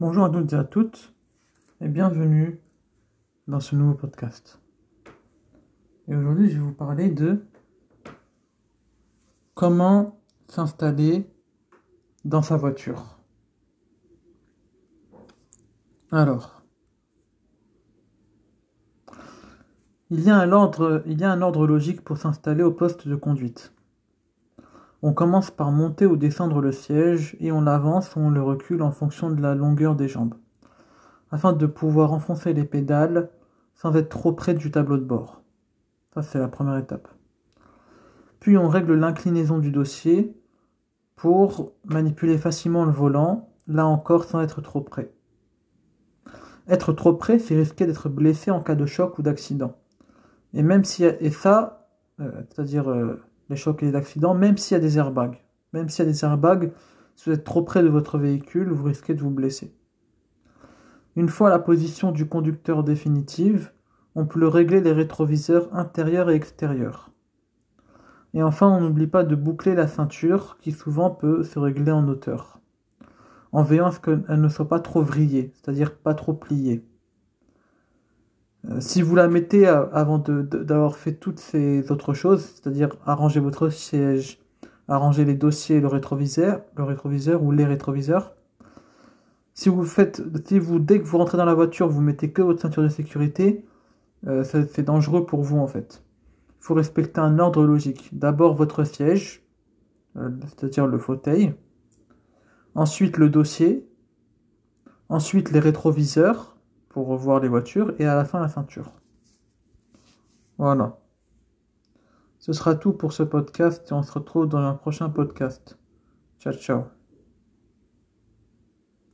Bonjour à toutes et à toutes et bienvenue dans ce nouveau podcast. Et aujourd'hui, je vais vous parler de comment s'installer dans sa voiture. Alors, il y a un ordre, il y a un ordre logique pour s'installer au poste de conduite. On commence par monter ou descendre le siège et on l'avance ou on le recule en fonction de la longueur des jambes, afin de pouvoir enfoncer les pédales sans être trop près du tableau de bord. Ça, c'est la première étape. Puis on règle l'inclinaison du dossier pour manipuler facilement le volant, là encore sans être trop près. Être trop près, c'est risquer d'être blessé en cas de choc ou d'accident. Et même si ça, euh, c'est-à-dire euh, les chocs et les accidents, même s'il y a des airbags. Même s'il y a des airbags, si vous êtes trop près de votre véhicule, vous risquez de vous blesser. Une fois la position du conducteur définitive, on peut régler les rétroviseurs intérieurs et extérieurs. Et enfin, on n'oublie pas de boucler la ceinture qui souvent peut se régler en hauteur, en veillant à ce qu'elle ne soit pas trop vrillée, c'est-à-dire pas trop pliée. Euh, si vous la mettez avant d'avoir fait toutes ces autres choses, c'est-à-dire arranger votre siège, arranger les dossiers, le rétroviseur, le rétroviseur ou les rétroviseurs, si vous faites, si vous dès que vous rentrez dans la voiture, vous mettez que votre ceinture de sécurité, euh, c'est dangereux pour vous en fait. Il faut respecter un ordre logique. D'abord votre siège, euh, c'est-à-dire le fauteuil, ensuite le dossier, ensuite les rétroviseurs, revoir les voitures et à la fin la ceinture. Voilà. Ce sera tout pour ce podcast et on se retrouve dans un prochain podcast. Ciao ciao.